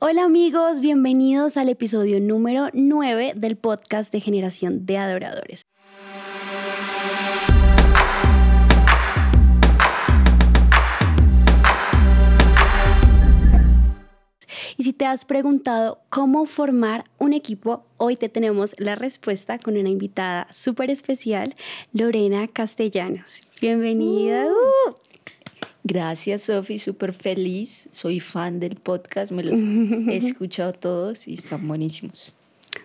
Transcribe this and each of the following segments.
Hola amigos, bienvenidos al episodio número 9 del podcast de Generación de Adoradores. Y si te has preguntado cómo formar un equipo, hoy te tenemos la respuesta con una invitada súper especial, Lorena Castellanos. Bienvenida. Uh. Gracias, Sofi, súper feliz. Soy fan del podcast, me los he escuchado todos y están buenísimos.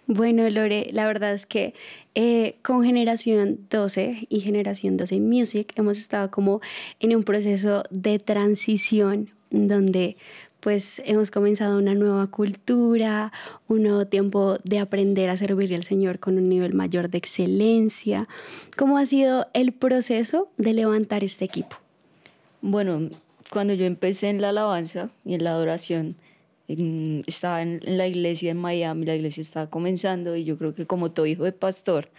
Bueno, Lore, la verdad es que eh, con Generación 12 y Generación 12 Music hemos estado como en un proceso de transición donde pues hemos comenzado una nueva cultura, un nuevo tiempo de aprender a servirle al Señor con un nivel mayor de excelencia. ¿Cómo ha sido el proceso de levantar este equipo? Bueno, cuando yo empecé en la alabanza y en la adoración, estaba en, la iglesia en Miami, la iglesia estaba comenzando y yo creo que como todo hijo de pastor,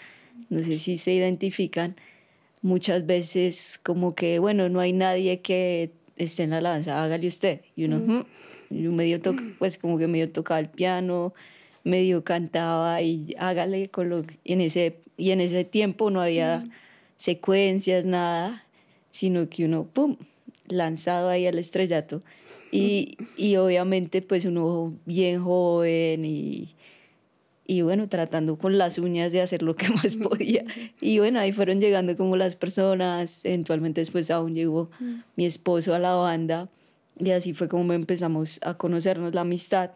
no sé si se identifican, muchas veces como que, bueno, no hay nadie que esté en la alabanza, hágale usted. Y uno, mm. yo medio toca, pues como que medio tocaba el piano, medio cantaba y hágale con lo y en ese y en ese tiempo no había secuencias nada, sino que uno pum, lanzado ahí al estrellato. Y, y obviamente pues uno bien joven y, y bueno, tratando con las uñas de hacer lo que más podía. Y bueno, ahí fueron llegando como las personas, eventualmente después aún llegó mm. mi esposo a la banda y así fue como empezamos a conocernos la amistad.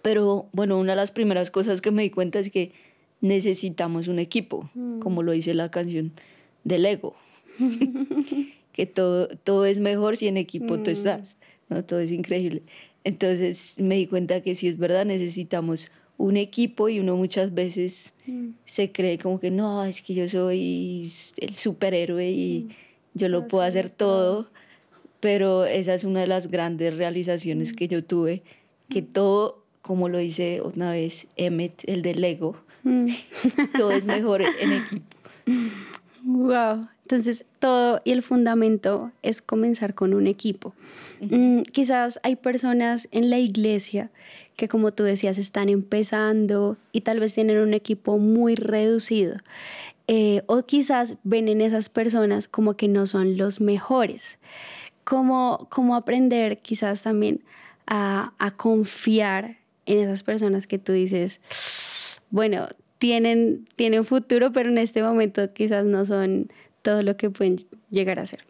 Pero bueno, una de las primeras cosas que me di cuenta es que necesitamos un equipo, mm. como lo dice la canción del ego, que todo, todo es mejor si en equipo tú mm. estás, ¿no? todo es increíble. Entonces me di cuenta que si es verdad necesitamos un equipo y uno muchas veces mm. se cree como que no, es que yo soy el superhéroe y mm. yo lo puedo hacer todo, pero esa es una de las grandes realizaciones mm. que yo tuve, que todo, como lo dice una vez Emmet, el del Lego, todo es mejor en equipo. Wow, entonces todo y el fundamento es comenzar con un equipo. quizás hay personas en la iglesia que como tú decías están empezando y tal vez tienen un equipo muy reducido. Eh, o quizás ven en esas personas como que no son los mejores. ¿Cómo, cómo aprender quizás también a, a confiar en esas personas que tú dices, bueno, tienen, tienen futuro, pero en este momento quizás no son todo lo que pueden llegar a ser?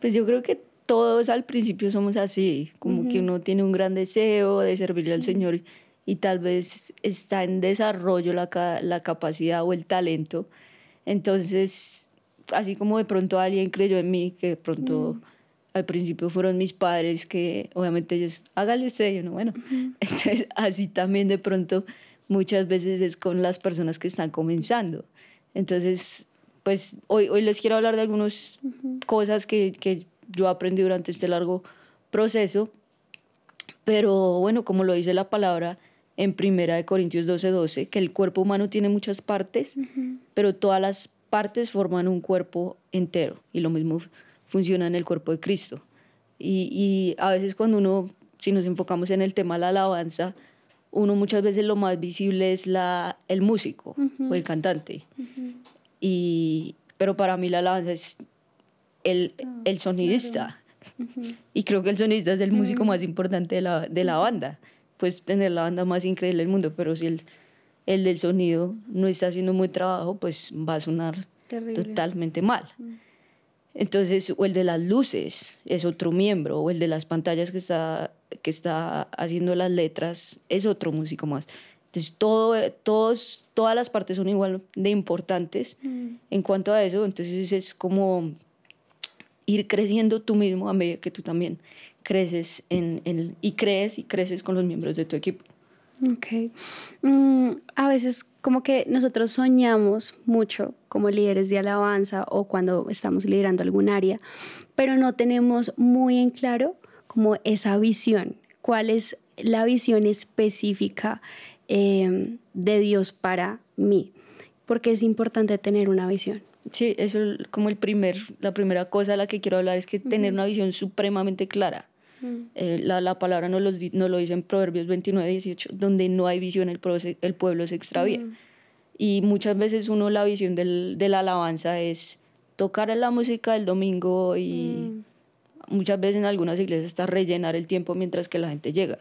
Pues yo creo que todos al principio somos así, como que uno tiene un gran deseo de servirle al Señor y tal vez está en desarrollo la, la capacidad o el talento. Entonces, así como de pronto alguien creyó en mí, que de pronto al principio fueron mis padres, que obviamente ellos, hágale usted, yo no, bueno. Entonces, así también de pronto muchas veces es con las personas que están comenzando. Entonces, pues hoy, hoy les quiero hablar de algunas cosas que, que yo aprendí durante este largo proceso. Pero bueno, como lo dice la palabra en Primera de Corintios 12:12, 12, que el cuerpo humano tiene muchas partes, pero todas las partes forman un cuerpo entero. Y lo mismo funciona en el cuerpo de Cristo. Y, y a veces cuando uno, si nos enfocamos en el tema de la alabanza, uno muchas veces lo más visible es la, el músico o el cantante. y, pero para mí la alabanza es el, ah, el sonidista. Y creo que el sonidista es el músico más importante de la, de la banda. Puedes tener la banda más increíble del mundo, pero si el, el del sonido no está haciendo muy trabajo, pues va a sonar totalmente mal. Entonces, o el de las luces es otro miembro, o el de las pantallas que está, que está haciendo las letras es otro músico más. Entonces, todo, todos, todas las partes son igual de importantes en cuanto a eso. Entonces, es como ir creciendo tú mismo a medida que tú también creces en, en, y crees y creces con los miembros de tu equipo. Ok. Mm, a veces como que nosotros soñamos mucho como líderes de alabanza o cuando estamos liderando algún área, pero no tenemos muy en claro como esa visión, cuál es la visión específica em, de Dios para mí, porque es importante tener una visión. Sí, eso es como el primer, la primera cosa a la que quiero hablar es que tener una visión supremamente clara. Eh, la, la, palabra nos, los, lo dice en Proverbios 29, 18, donde no hay visión el, el pueblo se extravía. Y muchas veces uno la visión del, de la alabanza es tocar la música del domingo y muchas veces en algunas iglesias está rellenar el tiempo mientras que la gente llega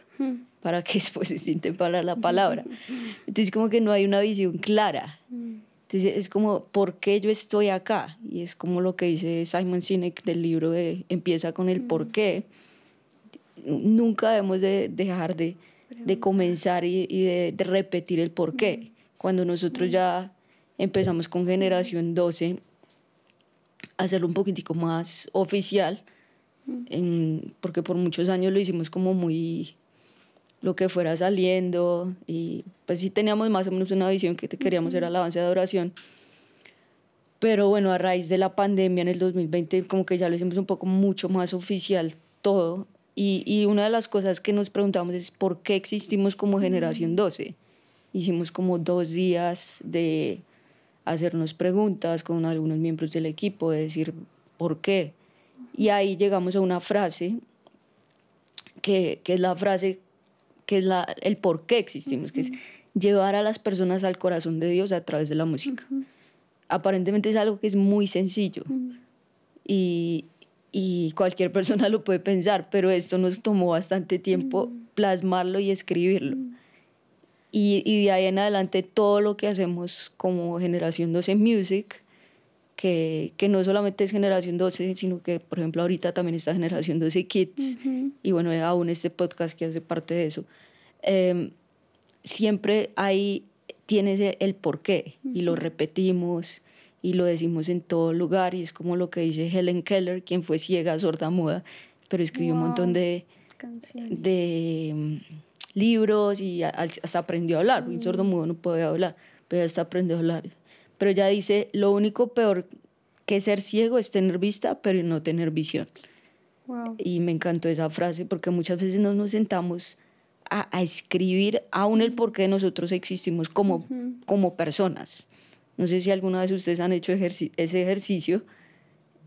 para que después se sienten para la palabra. Entonces como que no hay una visión clara. Entonces es como, ¿por qué yo estoy acá? Y es como lo que dice Simon Sinek del libro de Empieza con el por qué. Nunca debemos de dejar de, de comenzar y, y de, de, repetir el por qué. Cuando nosotros ya empezamos con generación 12, hacerlo un poquitico más oficial, en, porque por muchos años lo hicimos como muy lo que fuera saliendo y pues sí teníamos más o menos una visión que queríamos era el avance de adoración. Pero bueno, a raíz de la pandemia en el 2020 como que ya lo hicimos un poco mucho más oficial todo y, y una de las cosas que nos preguntamos es por qué existimos como generación 12. Hicimos como dos días de hacernos preguntas con algunos miembros del equipo, de decir por qué. Y ahí llegamos a una frase que, que es la frase que es la, el por qué existimos, que es llevar a las personas al corazón de Dios a través de la música. Aparentemente es algo que es muy sencillo y, y, cualquier persona lo puede pensar, pero esto nos tomó bastante tiempo plasmarlo y escribirlo. Y, y, de ahí en adelante todo lo que hacemos como Generación 12 Music, que, que, no solamente es Generación 12, sino que, por ejemplo, ahorita también está Generación 12 Kids, y bueno, aún este podcast que hace parte de eso. Em, siempre ahí tienes el porqué y lo repetimos y lo decimos en todo lugar y es como lo que dice Helen Keller, quien fue ciega, sorda, muda, pero escribió un montón de, de um, libros y hasta aprendió a hablar. Un sordo mudo no puede hablar, pero hasta aprendió a hablar. Pero ella dice, lo único peor que ser ciego es tener vista, pero no tener visión. Y me encantó esa frase porque muchas veces no nos sentamos a, escribir aún el por qué nosotros existimos como, como personas. No sé si alguna vez ustedes han hecho ese ejercicio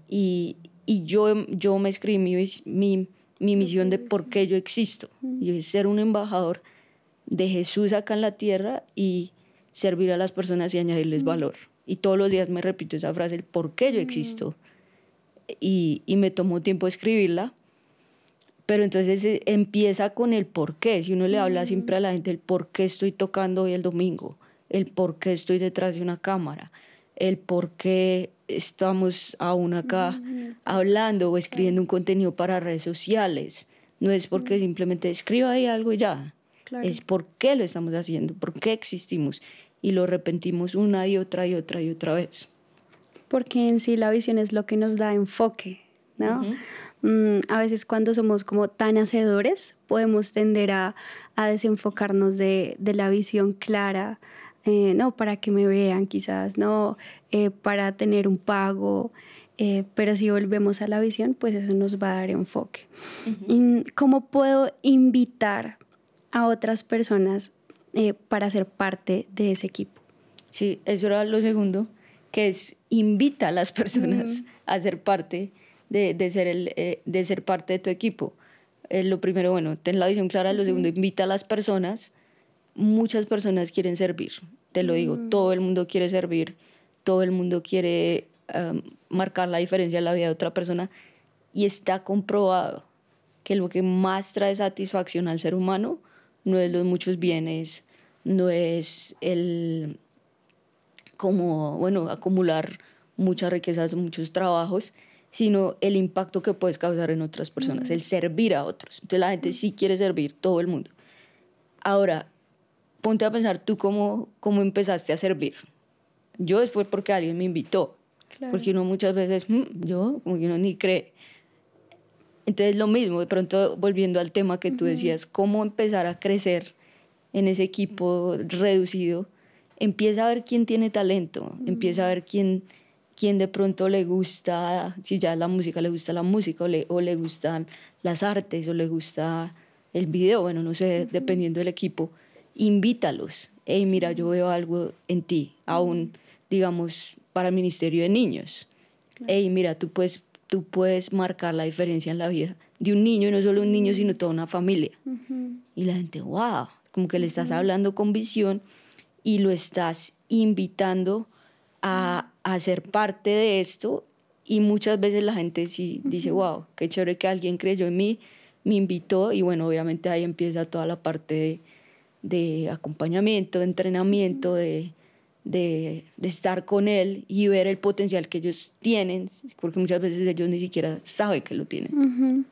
y, y yo, yo me escribí mi, mi, mi misión de por qué yo existo. Yo es ser un embajador de Jesús acá en la tierra y servir a las personas y añadirles valor. Y todos los días me repito esa frase, el por qué yo existo. Y, y me tomó tiempo escribirla pero entonces empieza con el por qué. Si uno le habla siempre a la gente el por qué estoy tocando hoy el domingo, el por qué estoy detrás de una cámara, el por qué estamos aún acá hablando o escribiendo un contenido para redes sociales. No es porque simplemente escriba ahí algo y ya. Es por qué lo estamos haciendo, por qué existimos. Y lo repetimos una y otra y otra y otra vez. Porque en sí la visión es lo que nos da enfoque, ¿no? Mm, a veces cuando somos como tan hacedores podemos tender a, a desenfocarnos de, de, la visión clara, eh, no para que me vean quizás, no eh, para tener un pago, eh, pero si volvemos a la visión, pues eso nos va a dar enfoque. Mm, ¿Cómo puedo invitar a otras personas para ser parte de ese equipo? Sí, eso era lo segundo, que es invita a las personas a ser parte de, de ser, el, de ser parte de tu equipo. Lo primero, bueno, ten la visión clara. Lo segundo, invita a las personas. Muchas personas quieren servir, te lo digo. Todo el mundo quiere servir, todo el mundo quiere marcar la diferencia en la vida de otra persona. Y está comprobado que lo que más trae satisfacción al ser humano no es los muchos bienes, no es el como, bueno, acumular muchas riquezas, muchos trabajos, sino el impacto que puedes causar en otras personas, el servir a otros. Entonces la gente sí quiere servir, todo el mundo. Ahora, ponte a pensar tú cómo, cómo empezaste a servir. Yo fue porque alguien me invitó, porque uno muchas veces, mm, yo, como que uno ni cree. Entonces lo mismo, de pronto volviendo al tema que tú decías, cómo empezar a crecer en ese equipo reducido, empieza a ver quién tiene talento, empieza a ver quién quién de pronto le gusta, si ya la música le gusta la música o le, o le gustan las artes o le gusta el video, bueno, no sé, dependiendo del equipo, invítalos. Hey, mira, yo veo algo en ti, aún, digamos, para el Ministerio de Niños. Hey, mira, tú puedes, tú puedes marcar la diferencia en la vida de un niño, y no solo un niño, sino toda una familia. Y la gente, wow, como que le estás hablando con visión y lo estás invitando a, a ser parte de esto. Y muchas veces la gente sí dice, wow, qué chévere que alguien creyó en mí, me invitó. Y bueno, obviamente ahí empieza toda la parte de, de acompañamiento, de entrenamiento, de, de, de, estar con él y ver el potencial que ellos tienen, porque muchas veces ellos ni siquiera saben que lo tienen.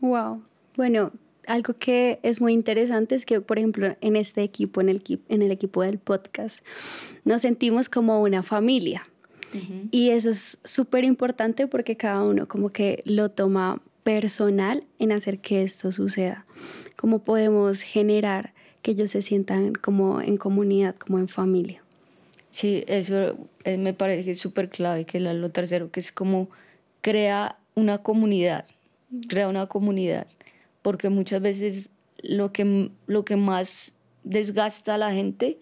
Wow. Bueno, algo que es muy interesante es que, por ejemplo, en este equipo, en el, en el equipo del podcast, nos sentimos como una familia. Y eso es súper importante porque cada uno como que lo toma personal en hacer que esto suceda. Cómo podemos generar que ellos se sientan como en comunidad, como en familia. Sí, eso eh, me parece súper clave, que lo tercero, que es como crea una comunidad, crea una comunidad porque muchas veces lo que, lo que más desgasta a la gente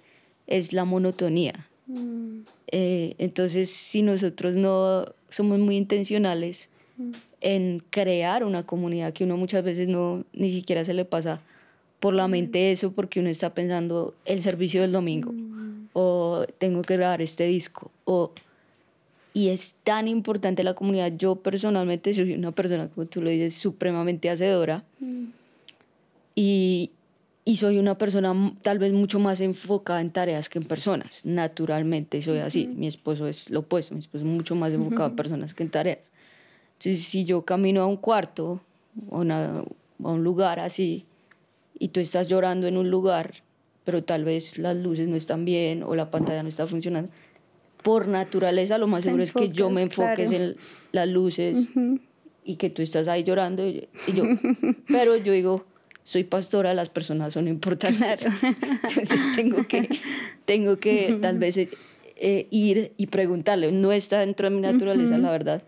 es la monotonía. Mm. Eh, entonces, si nosotros no somos muy intencionales mm. En crear una comunidad, que uno muchas veces no ni siquiera se le pasa por la mm. mente eso, porque uno está pensando el servicio del domingo, o tengo que grabar este disco, o y es tan importante la comunidad. Yo personalmente soy una persona, como tú lo dices, supremamente hacedora mm. y, y, soy una persona tal vez mucho más enfocada en tareas que en personas. Naturalmente soy así. Mi esposo es lo opuesto, mi esposo es mucho más enfocado en personas que en tareas. Entonces, si yo camino a un cuarto o a un lugar así y tú estás llorando en un lugar, pero tal vez las luces no están bien o la pantalla no está funcionando, por naturaleza lo más seguro es que yo me enfoque en las luces y que tú estás ahí llorando y, yo, pero yo digo, soy pastora, las personas son importantes. Entonces tengo que, tengo que tal vez eh, ir y preguntarle, no está dentro de mi naturaleza, la verdad,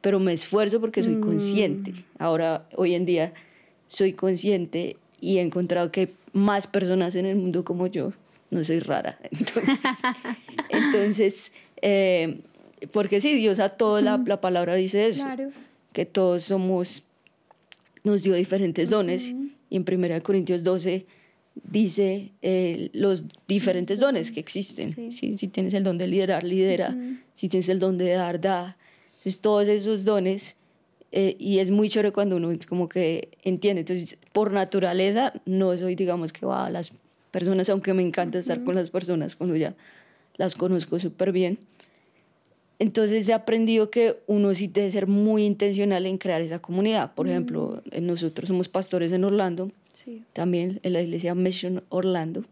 pero me esfuerzo porque soy consciente. Mm. Ahora, hoy en día, soy consciente y he encontrado que hay más personas en el mundo como yo no soy rara. Entonces, entonces eh, porque sí, Dios a toda la, la, palabra dice eso, que todos somos, nos dio diferentes dones. Y en 1 Corintios 12 dice eh, los diferentes dones que existen. Si tienes el don de liderar, lidera. Si tienes el don de dar, da. Entonces, todos esos dones, eh, y es muy chévere cuando uno como que entiende. Entonces, por naturaleza, no soy, digamos, que va a las personas, aunque me encanta estar con las personas cuando ya las conozco súper bien. Entonces he aprendido que uno sí debe ser muy intencional en crear esa comunidad. Por ejemplo, nosotros somos pastores en Orlando, también en la iglesia Mission Orlando.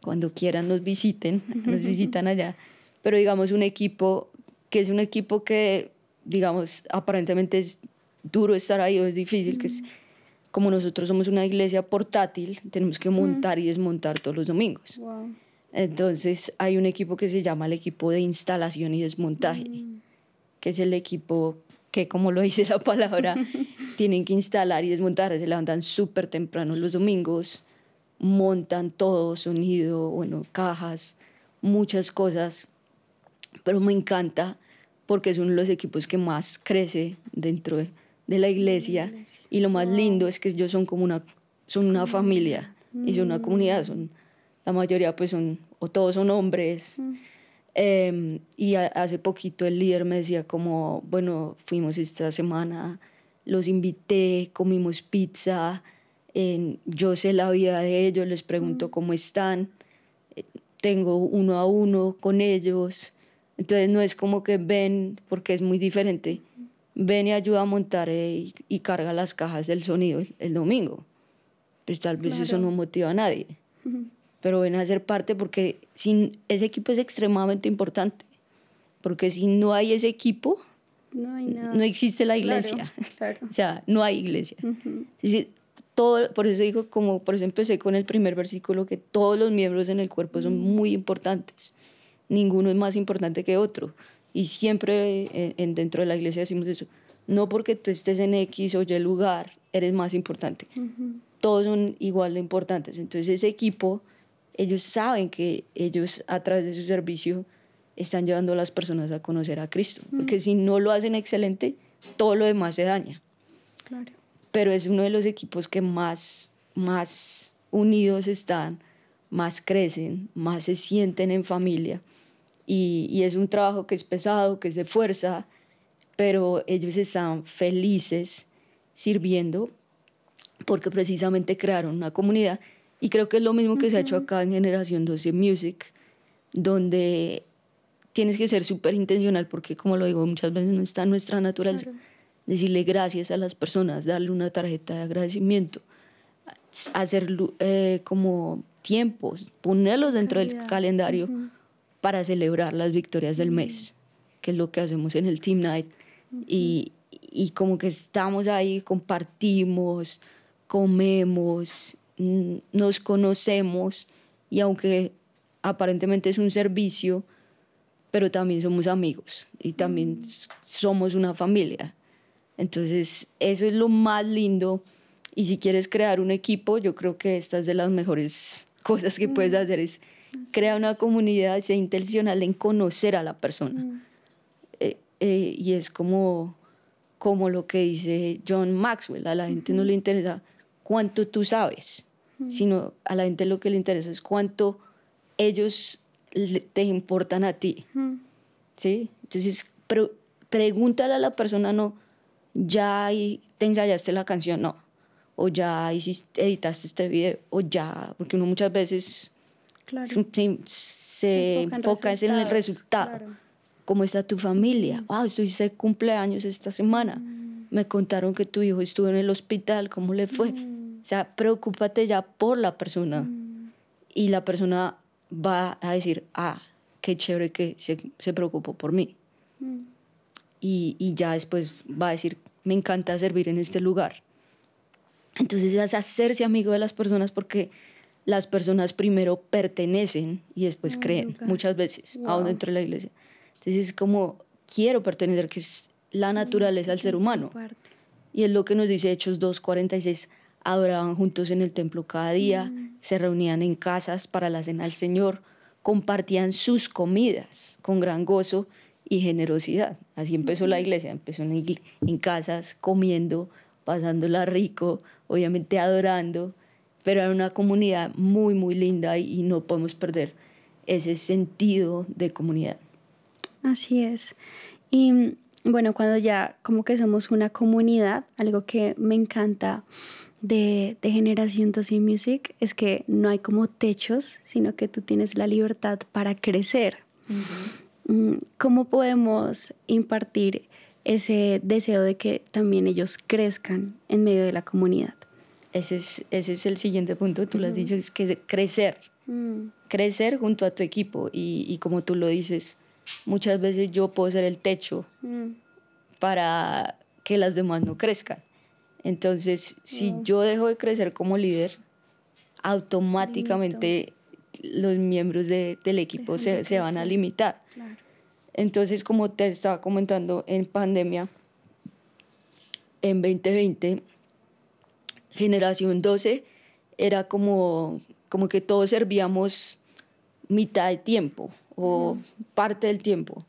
Cuando quieran nos visiten, nos visitan allá. Pero digamos un equipo que es un equipo que, digamos, aparentemente es duro estar ahí o es difícil, que es como nosotros somos una iglesia portátil, tenemos que montar y desmontar todos los domingos. Entonces hay un equipo que se llama el equipo de instalación y desmontaje, mm. que es el equipo que, como lo dice la palabra, tienen que instalar y desmontar. Se levantan súper temprano los domingos, montan todo, sonido, bueno, cajas, muchas cosas. Pero me encanta porque es uno de los equipos que más crece dentro de, la iglesia. Y lo más lindo es que ellos son como una, son una familia y son una comunidad, son la mayoría pues son, o todos son hombres. Mm. Em, y hace poquito el líder me decía como, bueno, fuimos esta semana, los invité, comimos pizza, yo sé la vida de ellos, les pregunto mm. cómo están, eh, tengo uno a uno con ellos. Entonces no es como que ven, porque es muy diferente, ven y ayuda a montar eh, y, carga las cajas del sonido el, domingo. Pues tal vez eso no motiva a nadie pero ven a ser parte porque sin, ese equipo es extremadamente importante, porque si no hay ese equipo, no, hay nada. no existe la iglesia. Claro, o sea, no hay iglesia. todo, por eso digo, como por eso empecé con el primer versículo, que todos los miembros en el cuerpo son muy importantes. Ninguno es más importante que otro. Y siempre en, dentro de la iglesia decimos eso. No porque tú estés en X o Y lugar, eres más importante. Todos son igual de importantes. Entonces ese equipo ellos saben que ellos a través de su servicio están llevando a las personas a conocer a Cristo, porque si no lo hacen excelente, todo lo demás se daña. pero es uno de los equipos que más, más unidos están, más crecen, más se sienten en familia. Y, y es un trabajo que es pesado, que es de fuerza, pero ellos están felices sirviendo porque precisamente crearon una comunidad. Y creo que es lo mismo que se ha hecho acá en Generación 12 Music, donde tienes que ser súper intencional porque, como lo digo, muchas veces no está en nuestra naturaleza. Decirle gracias a las personas, darle una tarjeta de agradecimiento, hacer eh, como tiempos, ponerlos dentro del calendario para celebrar las victorias del mes, que es lo que hacemos en el Team Night. y, y como que estamos ahí, compartimos, comemos, nos conocemos y aunque aparentemente es un servicio, pero también somos amigos y también mm. somos una familia. Entonces, eso es lo más lindo. Y si quieres crear un equipo, yo creo que esta es de las mejores cosas que puedes mm. hacer, es crear una comunidad, sea intencional en conocer a la persona. Mm. Eh, eh, y es como, como lo que dice John Maxwell, a la gente no le interesa cuánto tú sabes, sino a la gente lo que le interesa es cuánto ellos te importan a ti. ¿Sí? Entonces, pregúntale a la persona, no, ya te ensayaste la canción, no. O ya hiciste, editaste este video, o ya, porque uno muchas veces se, enfoca, en, el resultado. ¿Cómo está tu familia? Wow, estuviste cumpleaños esta semana. Mm. Me contaron que tu hijo estuvo en el hospital, ¿cómo le fue? Mm. O sea, preocúpate ya por la persona. Mm. Y la persona va a decir, ah, qué chévere que se, se preocupó por mí. Mm. Y, y, ya después va a decir, me encanta servir en este lugar. Entonces es hacerse amigo de las personas porque las personas primero pertenecen y después oh, creen, muchas veces, aún dentro de la iglesia. Entonces es como, quiero pertenecer, que es la naturaleza del ser humano. Y es lo que nos dice Hechos 2.46, adoraban juntos en el templo cada día, mm. se reunían en casas para la cena del Señor, compartían sus comidas con gran gozo y generosidad. Así empezó la iglesia, empezó en, casas, comiendo, pasándola rico, obviamente adorando, pero era una comunidad muy, muy linda y, y no podemos perder ese sentido de comunidad. Así es. Y bueno, cuando ya como que somos una comunidad, algo que me encanta de, de Generación 12 Music es que no hay como techos, sino que tú tienes la libertad para crecer. Mm, ¿Cómo podemos impartir ese deseo de que también ellos crezcan en medio de la comunidad? Ese es, ese es el siguiente punto, tú lo has dicho, es que crecer. Mm. Crecer junto a tu equipo y, y, como tú lo dices, muchas veces yo puedo ser el techo mm. para que las demás no crezcan. Entonces, si yo dejo de crecer como líder, automáticamente los miembros del equipo se, se, van a limitar. Entonces, como te estaba comentando, en pandemia, en 2020, generación 12 era como, como que todos servíamos mitad de tiempo o parte del tiempo.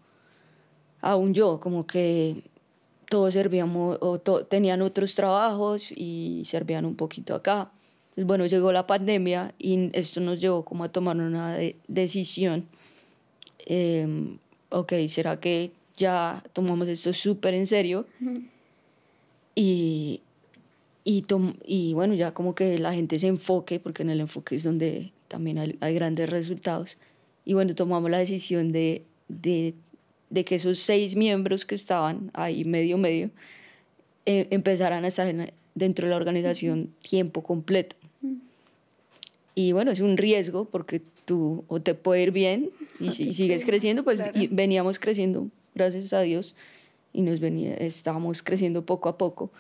Aún yo, como que todos servíamos o tenían otros trabajos y servían un poquito acá. Entonces, bueno, llegó la pandemia y esto nos llevó como a tomar una decisión. Eh, ok, ¿será que ya tomamos esto súper en serio? Y, y, y, bueno, ya como que la gente se enfoque, porque en el enfoque es donde también hay, hay grandes resultados. Y bueno, tomamos la decisión de, de de que esos seis miembros que estaban ahí medio medio eh, empezaran a estar dentro de la organización tiempo completo. Y bueno, es un riesgo porque tú o te puede ir bien y si sigues creciendo, pues veníamos creciendo, gracias a Dios, y nos venía, estábamos creciendo poco a poco.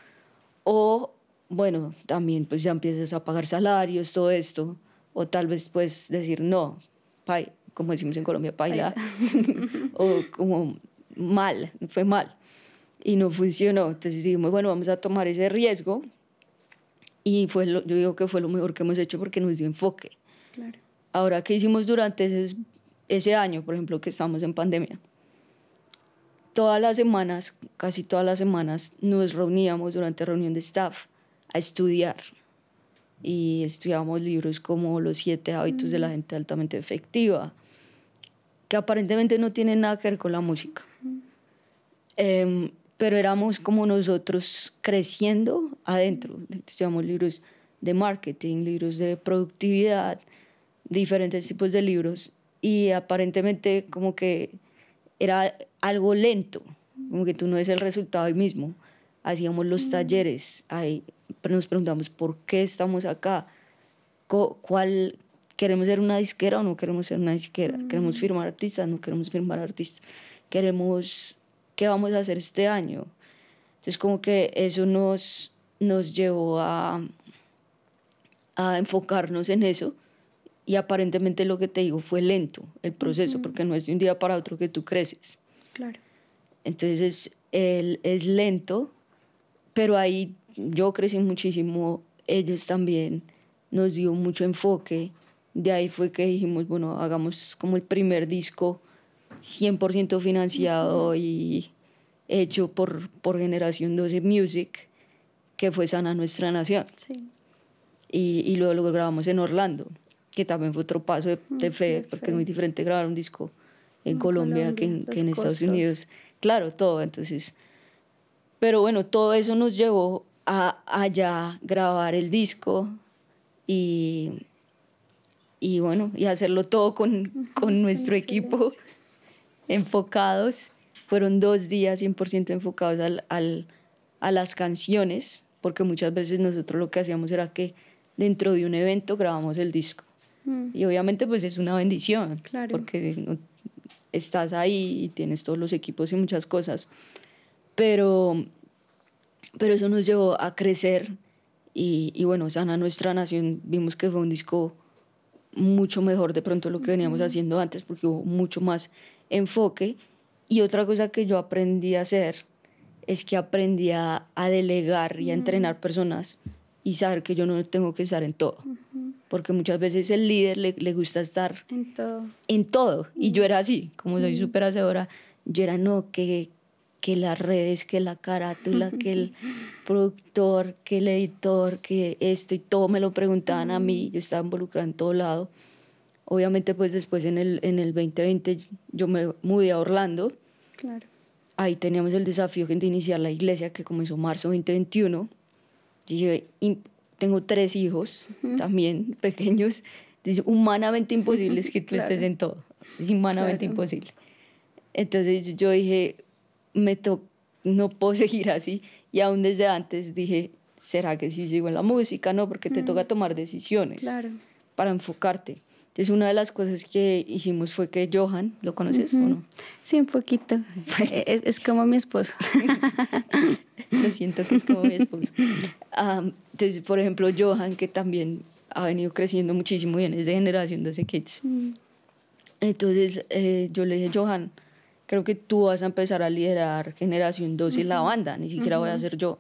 O bueno, también pues ya empiezas a pagar salarios, todo esto, o tal vez puedes decir, no, pay, como decimos en Colombia, paila, o como mal, fue mal. Y no funcionó. Entonces dijimos, bueno, vamos a tomar ese riesgo. Y fue lo, yo digo que fue lo mejor que hemos hecho porque nos dio enfoque. Claro. Ahora, ¿qué hicimos durante ese, ese año, por ejemplo, que estamos en pandemia? todas las semanas, casi todas las semanas, nos reuníamos durante reunión de staff a estudiar. Y estudiábamos libros como Los siete hábitos de la gente altamente efectiva, que aparentemente no tienen nada que ver con la música. Em, pero éramos como nosotros creciendo adentro. Estudiamos libros de marketing, libros de productividad, diferentes tipos de libros y aparentemente como que era algo lento, como que tú no es el resultado ahí mismo. Hacíamos los mm. talleres, ahí nos preguntamos por qué estamos acá, cuál queremos ser una disquera o no queremos ser una disquera, queremos mm. firmar artistas, no queremos firmar artistas, queremos qué vamos a hacer este año. Entonces como que eso nos, nos llevó a, a enfocarnos en eso y aparentemente lo que te digo fue lento el proceso, porque no es de un día para otro que tú creces. Claro. Entonces él es lento, pero ahí yo crecí muchísimo, ellos también nos dio mucho enfoque. De ahí fue que dijimos, bueno, hagamos como el primer disco 100% financiado y hecho por, por Generación 12 Music, que fue Sana Nuestra Nación. Sí. Y, y luego lo grabamos en Orlando que también fue otro paso de, fe, porque es muy diferente grabar un disco en Colombia, que en, que en Estados Unidos. Claro, todo, entonces. Pero bueno, todo eso nos llevó a allá grabar el disco y, y bueno, y hacerlo todo con, con nuestro equipo enfocados. Fueron dos días 100% enfocados al, al, a las canciones, porque muchas veces nosotros lo que hacíamos era que dentro de un evento grabamos el disco. Mm. Y obviamente pues es una bendición, claro. porque estás ahí y tienes todos los equipos y muchas cosas. Pero, pero eso nos llevó a crecer y, y bueno, Sana Nuestra Nación vimos que fue un disco mucho mejor de pronto lo que veníamos haciendo antes porque hubo mucho más enfoque. Y otra cosa que yo aprendí a hacer es que aprendí a, delegar y a entrenar personas y saber que yo no tengo que estar en todo porque muchas veces el líder le, le gusta estar en todo. En todo. Y yo era así, como soy súper hacedora, yo era no, que, que las redes, que la carátula, que el productor, que el editor, que esto y todo me lo preguntaban a mí, yo estaba involucrada en todo lado. Obviamente pues después en el, en el 2020 yo me mudé a Orlando. Claro. Ahí teníamos el desafío de iniciar la iglesia que comenzó marzo 2021. Y yo, tengo tres hijos también pequeños. Es humanamente imposible es que tú estés en todo. Es humanamente imposible. Entonces yo dije, me to no puedo seguir así. Y aún desde antes dije, ¿será que sí sigo en la música? No, porque te toca tomar decisiones para enfocarte. Entonces, una de las cosas que hicimos fue que Johan, ¿lo conoces o no? Sí, un poquito. es, es, como mi esposo. Lo siento que es como mi esposo. entonces, por ejemplo, Johan, que también ha venido creciendo muchísimo y es de generación 12 Kids. Mm. Entonces, eh, yo le dije, Johan, creo que tú vas a empezar a liderar generación 12 en la banda, ni siquiera voy a ser yo.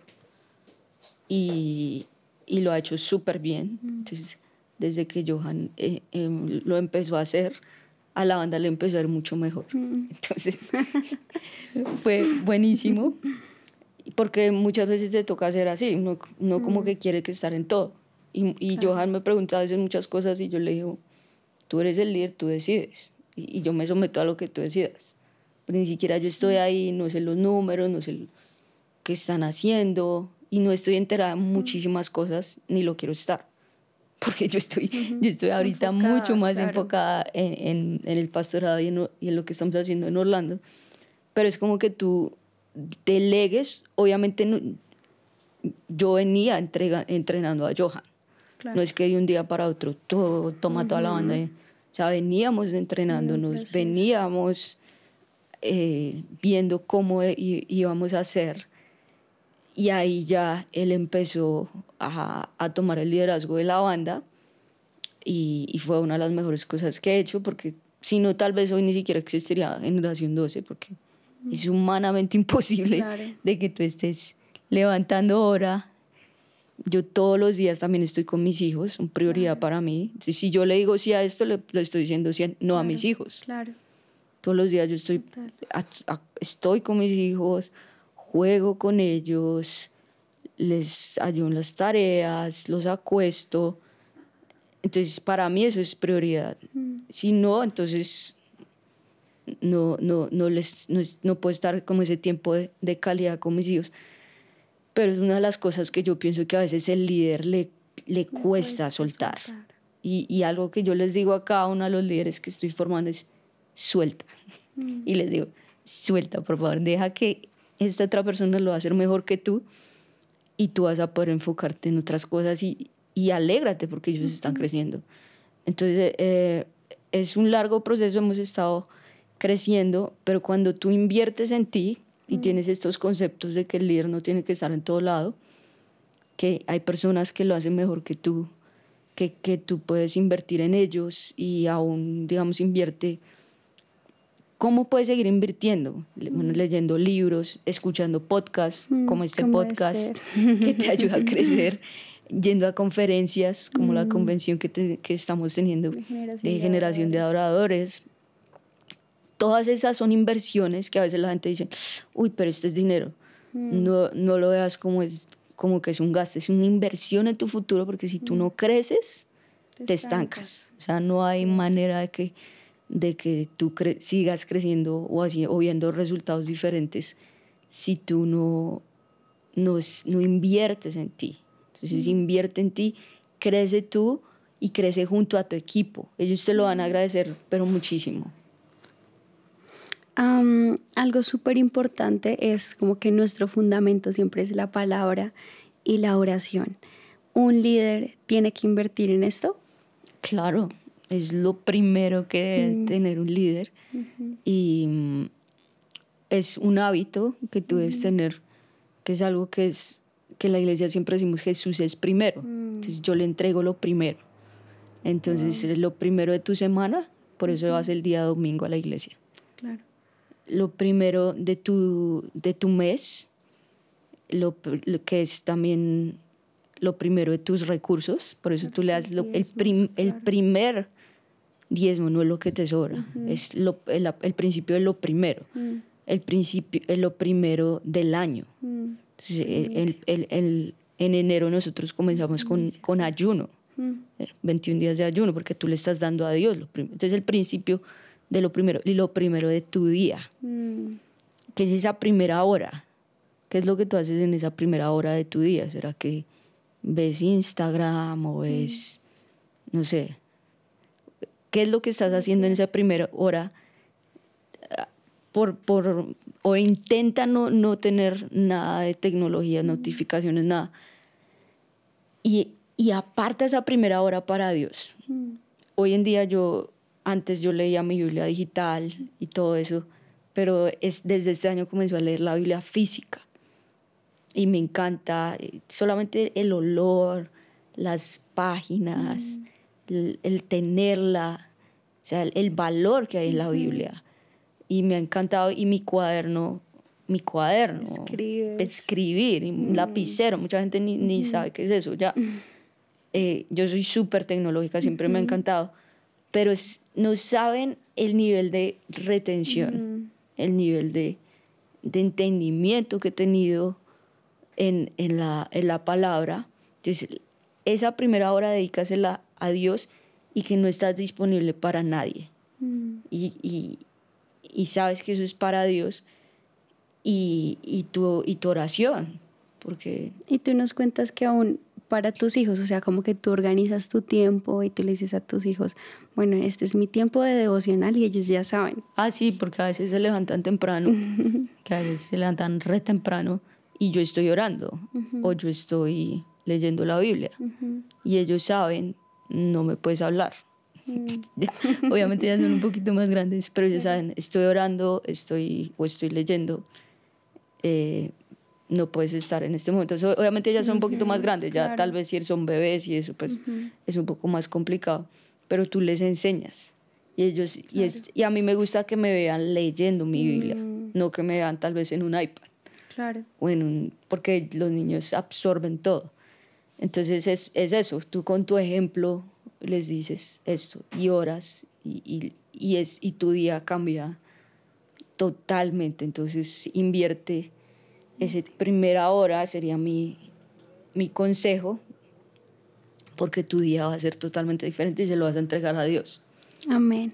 Y, y lo ha hecho súper bien. Entonces, desde que Johan eh, em, lo empezó a hacer, a la banda le empezó a ir mucho mejor. Entonces, fue buenísimo, porque muchas veces te toca hacer así, uno, como mm. que quiere que estar en todo. Y, y Johan me preguntaba a veces muchas cosas y yo le digo, tú eres el líder, tú decides. Y, yo me someto a lo que tú decidas. Pero ni siquiera yo estoy ahí, no sé los números, no sé qué están haciendo y no estoy enterada de muchísimas cosas, ni lo quiero estar porque yo estoy, yo estoy ahorita mucho más enfocada en, en, el pastorado y en, y en, lo que estamos haciendo en Orlando. Pero es como que tú delegues, obviamente no, yo venía entrega, entrenando a Johan. No es que de un día para otro todo toma toda la banda. O sea, veníamos entrenándonos, veníamos eh, viendo cómo íbamos a hacer y ahí ya él empezó a, a tomar el liderazgo de la banda y, y, fue una de las mejores cosas que he hecho porque si no tal vez hoy ni siquiera existiría Generación 12 porque es humanamente imposible de que tú estés levantando hora. Yo todos los días también estoy con mis hijos, son prioridad para mí. Si, si yo le digo sí a esto, le, estoy diciendo sí no a mis hijos. Claro. Todos los días yo estoy, estoy con mis hijos, juego con ellos, les ayudo en las tareas, los acuesto. Entonces, para mí eso es prioridad. Mm. Si no, entonces no, no, no, les, no, no, puedo estar como ese tiempo de, de, calidad con mis hijos. Pero es una de las cosas que yo pienso que a veces el líder le, le cuesta, soltar. Y, y, algo que yo les digo a cada uno de los líderes que estoy formando es, suelta. Mm. Y les digo, suelta, por favor, deja que esta otra persona lo va a hacer mejor que tú y tú vas a poder enfocarte en otras cosas y, y alégrate porque ellos están creciendo. Entonces, eh, es un largo proceso, hemos estado creciendo, pero cuando tú inviertes en ti y mm. tienes estos conceptos de que el líder no tiene que estar en todo lado, que hay personas que lo hacen mejor que tú, que, que tú puedes invertir en ellos y aún, digamos, invierte ¿Cómo puedes seguir invirtiendo? Bueno, mm. leyendo libros, escuchando podcasts mm, como este podcast este. que te ayuda a crecer, yendo a conferencias como la mm. convención que, que estamos teniendo de generación, de, adoradores. Todas esas son inversiones que a veces la gente dice, uy, pero este es dinero. No, no lo veas como, es, como que es un gasto, es una inversión en tu futuro porque si tú no creces, te, estancas. O sea, no hay manera de que de que tú sigas creciendo o, así, o viendo resultados diferentes si tú no, no, no inviertes en ti. Entonces, invierte en ti, crece tú y crece junto a tu equipo. Ellos te lo van a agradecer, pero muchísimo. algo súper importante es como que nuestro fundamento siempre es la palabra y la oración. ¿Un líder tiene que invertir en esto? Claro, es lo primero que debe mm. tener un líder y mm, es un hábito que tú debes tener, que es algo que es que la iglesia siempre decimos Jesús es primero, mm. entonces yo le entrego lo primero, entonces es lo primero de tu semana, por eso vas el día domingo a la iglesia. Claro. Lo primero de tu, de tu mes, lo, que es también lo primero de tus recursos, por eso tú le das el, el primer diezmo no es lo que te sobra, es lo, el, el, principio de lo primero, mm. el principio es lo primero del año. Mm. Entonces, el, el, en enero nosotros comenzamos con, con ayuno, 21 mm. días de ayuno, porque tú le estás dando a Dios. Lo Entonces el principio de lo primero, y lo primero de tu día, que es esa primera hora. ¿Qué es lo que tú haces en esa primera hora de tu día? ¿Será que ves Instagram o ves, no sé, qué es lo que estás haciendo en esa primera hora por, por, o intenta no, no tener nada de tecnología, notificaciones, nada. Y, y aparta esa primera hora para Dios. Hoy en día yo, antes yo leía mi Biblia digital y todo eso, pero es, desde este año comenzó a leer la Biblia física. Y me encanta eh, solamente el olor, las páginas el, tenerla, o sea, el, valor que hay en la Biblia. Y me ha encantado, y mi cuaderno, mi cuaderno, escribir, un mm. lapicero, mucha gente ni, ni, sabe qué es eso, ya. Eh, yo soy súper tecnológica, siempre me ha encantado, pero no saben el nivel de retención, el nivel de, de, entendimiento que he tenido en, en, la, en la palabra. Entonces, esa primera hora dedícasela a Dios y que no estás disponible para nadie. Mm. Y, y, y, sabes que eso es para Dios y, y, tu, y tu oración. Porque... Y tú nos cuentas que aún para tus hijos, o sea, como que tú organizas tu tiempo y tú le dices a tus hijos, bueno, este es mi tiempo de devocional y ellos ya saben. Ah, sí, porque a veces se levantan temprano, que a veces se levantan re temprano y yo estoy orando o yo estoy leyendo la Biblia y ellos saben no me puedes hablar. Mm. Obviamente ya son un poquito más grandes, pero ya saben, estoy orando, estoy o estoy leyendo, eh, no puedes estar en este momento. obviamente ya son un poquito más grandes, ya tal vez si son bebés y eso, pues es un poco más complicado, pero tú les enseñas. Y, ellos, y, es, y a mí me gusta que me vean leyendo mi Biblia, mm. no que me vean tal vez en un iPad. Claro. O en un, porque los niños absorben todo. Entonces es, es, eso, tú con tu ejemplo les dices esto y oras y, y, y, es, y tu día cambia totalmente. Entonces invierte esa primera hora, sería mi, mi consejo, porque tu día va a ser totalmente diferente y se lo vas a entregar a Dios. Amén.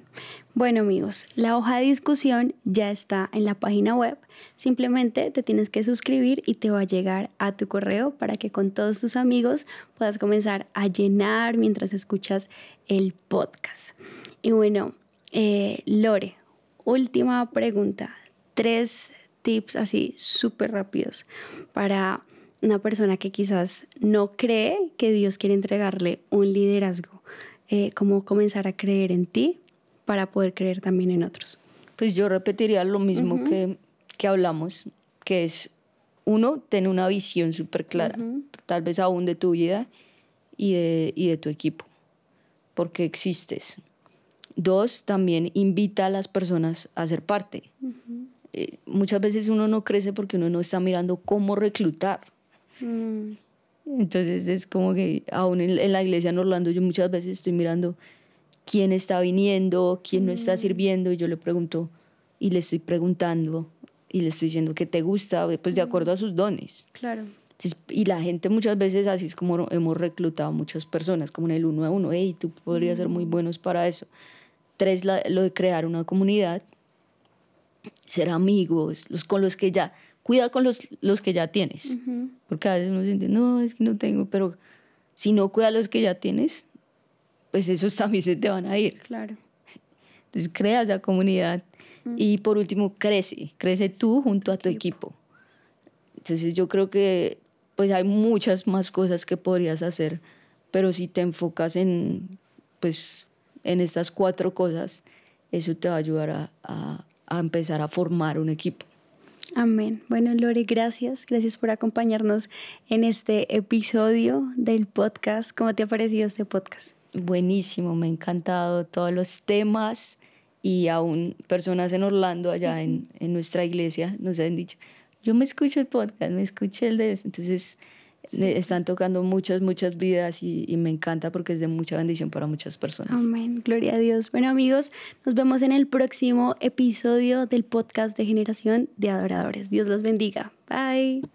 Bueno amigos, la hoja de discusión ya está en la página web. Simplemente te tienes que suscribir y te va a llegar a tu correo para que con todos tus amigos puedas comenzar a llenar mientras escuchas el podcast. Y bueno, eh, Lore, última pregunta. Tres tips así súper rápidos para una persona que quizás no cree que Dios quiere entregarle un liderazgo. Eh, cómo comenzar a creer en ti para poder creer también en otros. Pues yo repetiría lo mismo que, que hablamos, que es, uno, tener una visión súper clara, tal vez aún de tu vida y de, y de tu equipo, porque existes. Dos, también invita a las personas a ser parte. Eh, muchas veces uno no crece porque uno no está mirando cómo reclutar. Mm. Entonces es como que aún en, la iglesia en Orlando yo muchas veces estoy mirando quién está viniendo, quién no está mm. sirviendo y yo le pregunto y le estoy preguntando y le estoy diciendo que te gusta, pues de acuerdo a sus dones. Claro. y la gente muchas veces así es como hemos reclutado muchas personas, como en el uno a uno, hey, tú podrías ser muy mm. buenos para eso. Tres, lo de crear una comunidad ser amigos, los con los que ya, cuida con los, los que ya tienes, porque a veces uno siente, no, es que no tengo, pero si no cuida los que ya tienes, pues esos también se te van a ir. Claro. Entonces crea esa comunidad y por último crece, crece tú junto a tu equipo. Entonces yo creo que pues hay muchas más cosas que podrías hacer, pero si te enfocas en pues en estas cuatro cosas, eso te va a ayudar a a empezar a formar un equipo. Amén. Bueno, Lore, gracias. Gracias por acompañarnos en este episodio del podcast. ¿Cómo te ha parecido este podcast? Buenísimo, me ha encantado todos los temas y aún personas en Orlando, allá en, en nuestra iglesia, nos han dicho, yo me escucho el podcast, me escuché el de este. Entonces, están tocando muchas, muchas vidas y, y, me encanta porque es de mucha bendición para muchas personas. Amén, gloria a Dios. Bueno amigos, nos vemos en el próximo episodio del podcast de Generación de Adoradores. Dios los bendiga. Bye.